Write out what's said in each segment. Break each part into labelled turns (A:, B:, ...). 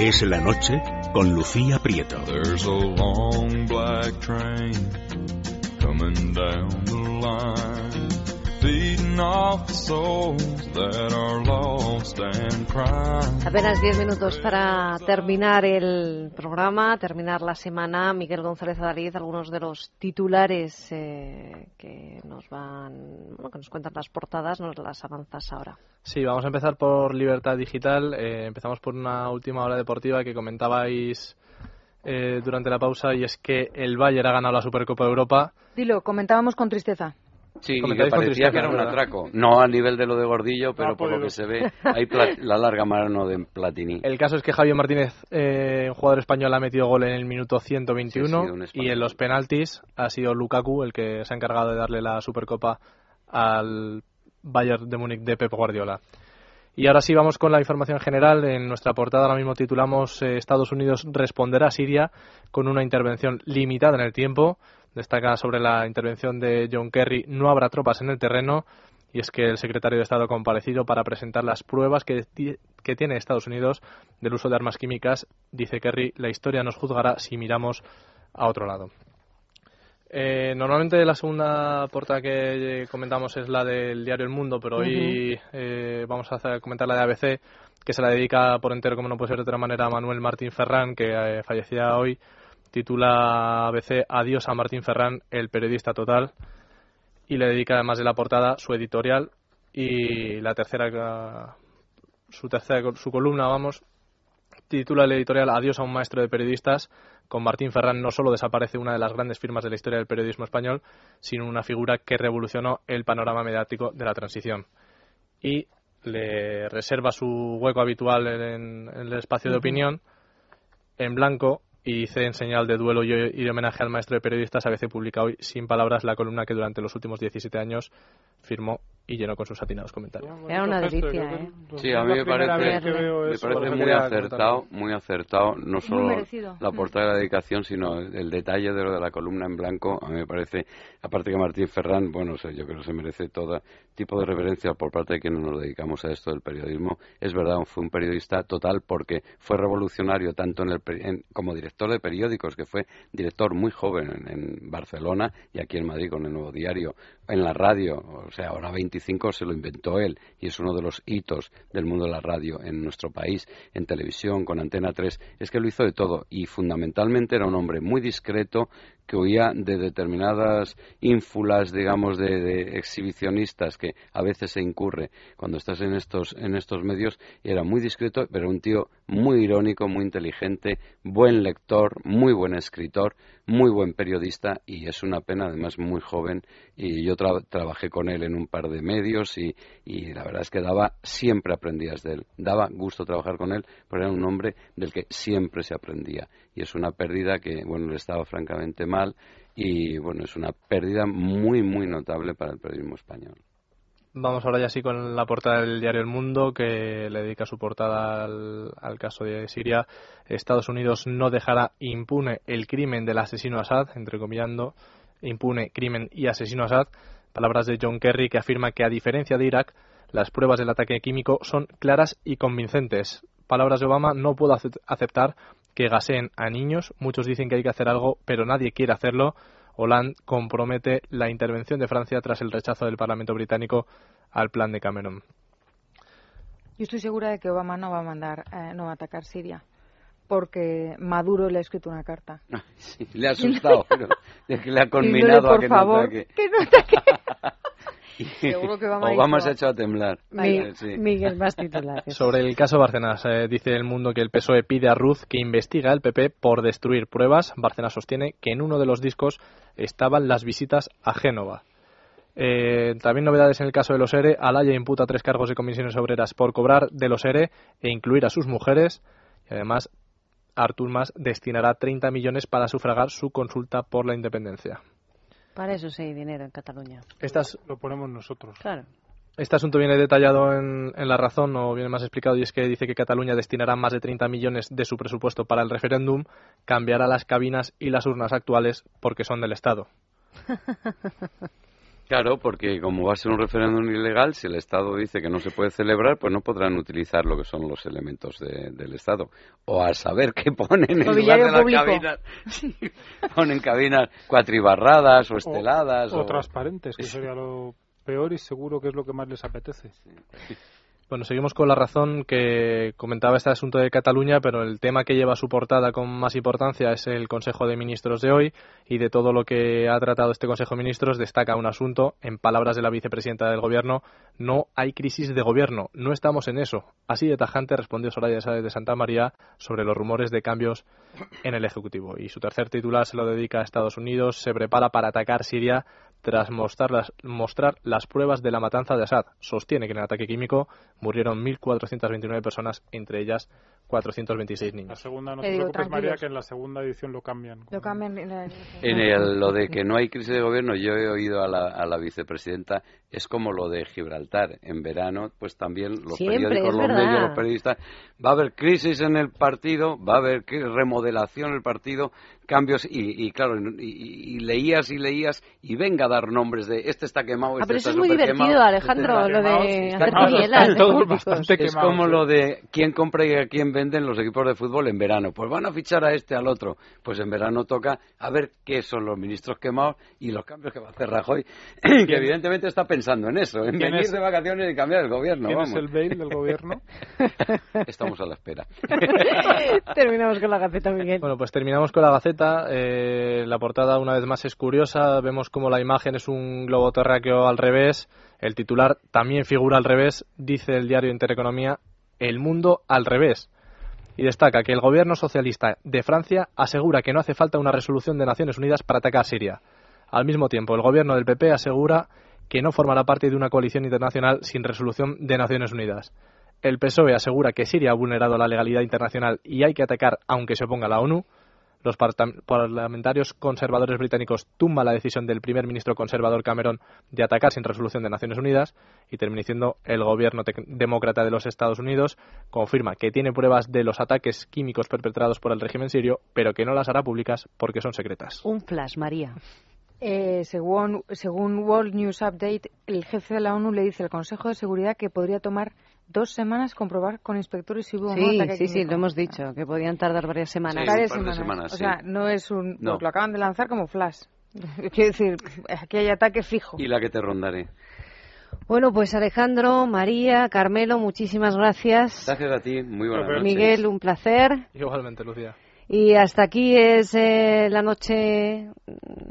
A: Es la noche con Lucía Prieto.
B: There's a long black train coming down the line,
C: Apenas 10 minutos para terminar el programa, terminar la semana. Miguel González Adaliz, algunos de los titulares eh, que nos van, bueno, que nos cuentan las portadas, nos las avanzas ahora.
D: Sí, vamos a empezar por Libertad Digital. Eh, empezamos por una última hora deportiva que comentabais eh, durante la pausa y es que el Bayern ha ganado la Supercopa de Europa.
E: Dilo, comentábamos con tristeza.
F: Sí, y que parecía que era un atraco. No al nivel de lo de Gordillo, pero
D: Ah,
F: por
D: por
F: lo
D: el-
F: que se ve, hay la larga mano de Platini.
D: El caso es que Javier Martínez, eh, un jugador español, ha metido gol en el minuto 121
F: Sí, ha sido un español.
D: y en los penaltis ha sido Lukaku el que se ha encargado de darle la Supercopa al Bayern de Múnich de Pep Guardiola. Y ahora sí vamos con la información general. En nuestra portada ahora mismo titulamos eh, Estados Unidos responderá a Siria con una intervención limitada en el tiempo. Destaca sobre la intervención de John Kerry no habrá tropas en el terreno y es que el secretario de Estado ha comparecido para presentar las pruebas que, ti- que tiene Estados Unidos del uso de armas químicas. Dice Kerry, la historia nos juzgará si miramos a otro lado. Eh, normalmente la segunda portada que comentamos es la del diario El Mundo, pero hoy eh, vamos a hacer- comentar la de ABC, que se la dedica por entero, como no puede ser de otra manera, a Manuel Martín Ferrán, que eh, fallecía hoy. Titula ABC Adiós a Martín Ferrán, el periodista total, y le dedica además de la portada su editorial y la tercera, su tercera, su columna, vamos, titula el editorial Adiós a un maestro de periodistas. Con Martín Ferrán no solo desaparece una de las grandes firmas de la historia del periodismo español, sino una figura que revolucionó el panorama mediático de la transición. Y le reserva su hueco habitual en, en el espacio de opinión en blanco y dice en señal de duelo y, de homenaje al maestro de periodistas, ABC publica hoy sin palabras la columna que durante los últimos 17 años firmó y llenó con sus atinados comentarios.
C: Era una delicia, ¿eh?
F: Sí, a mí me parece, me parece muy acertado, muy acertado, no solo la portada de la dedicación, sino el detalle de lo de la columna en blanco. A mí me parece, aparte que Martín Ferrán, bueno, yo creo que se merece todo tipo de reverencia por parte de quienes nos dedicamos a esto del periodismo. Es verdad, fue un periodista total porque fue revolucionario tanto en el, en- como director de periódicos, que fue director muy joven en, en Barcelona y aquí en Madrid con el Nuevo Diario, en la radio, o sea, ahora 25 se lo inventó él y es uno de los hitos del mundo de la radio en nuestro país, en televisión, con Antena 3, es que lo hizo de todo y fundamentalmente era un hombre muy discreto que huía de determinadas ínfulas, digamos, de, de exhibicionistas que a veces se incurre cuando estás en estos, en estos medios. Y era muy discreto, pero un tío muy irónico, muy inteligente, buen lector, muy buen escritor, muy buen periodista y es una pena, además, muy joven. Y yo tra- trabajé con él en un par de medios y, y la verdad es que daba, siempre aprendías de él. Daba gusto trabajar con él, pero era un hombre del que siempre se aprendía. Y es una pérdida que, bueno, le estaba francamente mal y, bueno, es una pérdida muy, muy notable para el periodismo español.
D: Vamos ahora ya sí con la portada del diario El Mundo, que le dedica su portada al, al caso de Siria. Estados Unidos no dejará impune el crimen del asesino Assad, entrecomillando, impune crimen y asesino Assad. Palabras de John Kerry, que afirma que a diferencia de Irak, las pruebas del ataque químico son claras y convincentes. Palabras de Obama, no puedo acep- aceptar que gaseen a niños. Muchos dicen que hay que hacer algo, pero nadie quiere hacerlo. Hollande compromete la intervención de Francia tras el rechazo del Parlamento británico al plan de Cameron.
E: Yo estoy segura de que Obama no va a mandar, eh, no va a atacar Siria, porque Maduro le ha escrito una carta.
F: Sí, le ha asustado, pero que le ha conminado a
E: por
F: que
E: favor,
F: no ataque.
E: que no ataque. Seguro que Obama
F: Obama
E: dijo-
F: se ha hecho a temblar. Sí.
C: Miguel, más titulares.
D: Sobre el caso Bárcenas, eh, dice el mundo que el PSOE E pide a Ruz que investiga al PP por destruir pruebas. Bárcenas sostiene que en uno de los discos estaban las visitas a Génova. Eh, también novedades en el caso de los ERE. Alaya imputa tres cargos de comisiones obreras por cobrar de los ERE e incluir a sus mujeres. Y además, Artur Mas destinará 30 millones para sufragar su consulta por la independencia.
C: Para eso sí hay dinero en Cataluña.
D: Estas
G: Lo ponemos nosotros.
C: Claro.
D: Este asunto viene detallado en, en La Razón, o viene más explicado, y es que dice que Cataluña destinará más de 30 millones de su presupuesto para el referéndum, cambiará las cabinas y las urnas actuales porque son del Estado.
F: Claro, porque como va a ser un referéndum ilegal, si el Estado dice que no se puede celebrar, pues no podrán utilizar lo que son los elementos del Estado. O a saber qué ponen en lugar de las cabinas. ponen cabinas cuatribarradas o esteladas.
G: O, transparentes, que sería lo peor y seguro que es lo que más les apetece.
D: Bueno, seguimos con la razón que comentaba este asunto de Cataluña, pero el tema que lleva su portada con más importancia es el Consejo de Ministros de hoy y de todo lo que ha tratado este Consejo de Ministros destaca un asunto, en palabras de la vicepresidenta del Gobierno, no hay crisis de gobierno, no estamos en eso. Así de tajante respondió Soraya Sáez de Santa María sobre los rumores de cambios en el Ejecutivo. Y su tercer titular se lo dedica a Estados Unidos, se prepara para atacar Siria tras mostrar las, mostrar las pruebas de la matanza de Assad. Sostiene que en el ataque químico murieron 1.429 personas, entre ellas 426 niños.
G: La segunda, no te preocupes, María, que en la segunda edición lo cambian.
E: Lo cambian en,
F: en lo de que no hay crisis de gobierno, yo he oído a la, a la vicepresidenta, es como lo de Gibraltar. En verano, pues también los periódicos, los medios, los periodistas, va a haber crisis en el partido, va a haber remodelación en el partido, cambios y, claro, y, leías y leías y venga a dar nombres de este está quemado,
C: ah,
F: este
C: pero eso es muy divertido, Alejandro, lo de hacer
F: Es como lo de quién compra y a quién venden los equipos de fútbol en verano. Pues van a fichar a este, al otro. Pues en verano toca a ver qué son los ministros quemados y los cambios que va a hacer Rajoy, que evidentemente está pensando en eso, en venir de vacaciones y cambiar el gobierno.
G: ¿Quién
F: vamos.
G: es el bail del gobierno?
F: Estamos a la espera.
C: terminamos con la Gaceta, Miguel.
D: Bueno, pues terminamos con la Gaceta. Eh, la portada, una vez más, es curiosa. Vemos como la imagen es un globo terráqueo al revés. El titular también figura al revés. Dice el diario Intereconomía, el mundo al revés y destaca que el gobierno socialista de Francia asegura que no hace falta una resolución de Naciones Unidas para atacar Siria. Al mismo tiempo, el gobierno del PP asegura que no formará parte de una coalición internacional sin resolución de Naciones Unidas. El PSOE asegura que Siria ha vulnerado la legalidad internacional y hay que atacar aunque se oponga la ONU. Los parlamentarios conservadores británicos tumban la decisión del primer ministro conservador Cameron de atacar sin resolución de Naciones Unidas y termina diciendo el gobierno demócrata de los Estados Unidos confirma que tiene pruebas de los ataques químicos perpetrados por el régimen sirio, pero que no las hará públicas porque son secretas.
C: Un flash, María.
E: Eh, según, según World News Update, el jefe de la ONU le dice al Consejo de Seguridad que podría tomar dos semanas comprobar con inspectores si hubo
C: sí,
E: no
C: Sí, sí, lo hemos dicho, que podían tardar varias semanas.
E: varias semanas. o sea, no es un... Pues lo acaban de lanzar como flash. Quiero decir, aquí hay ataque fijo.
F: Y la que te rondaré.
C: Bueno, pues Alejandro, María, Carmelo, muchísimas gracias.
F: Gracias a ti, muy buenas noches.
C: Miguel, un placer.
D: Igualmente, Lucía.
C: Y hasta aquí es eh, la noche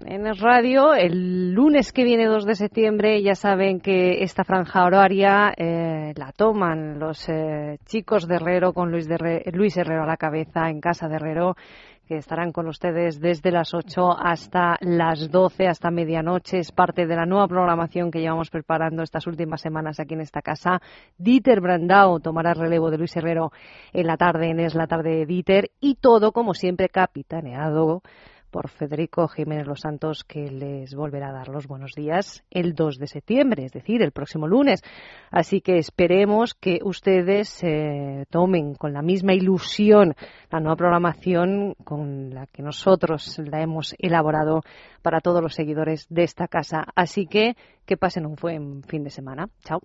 C: en el radio. El lunes que viene, 2 de septiembre, ya saben que esta franja horaria eh, la toman los eh, chicos de Herrero con Luis, de Luis Herrero a la cabeza en Casa de Herrero que estarán con ustedes desde las 8 hasta las 12, hasta medianoche. Es parte de la nueva programación que llevamos preparando estas últimas semanas aquí en esta casa. Dieter Brandau tomará el relevo de Luis Herrero en la tarde, en Es la tarde de Dieter, y todo, como siempre, capitaneado por Federico Jiménez Los Santos, que les volverá a dar los buenos días el 2 de septiembre, es decir, el próximo lunes. Así que esperemos que ustedes eh, tomen con la misma ilusión la nueva programación con la que nosotros la hemos elaborado para todos los seguidores de esta casa. Así que que pasen un buen fin de semana. Chao.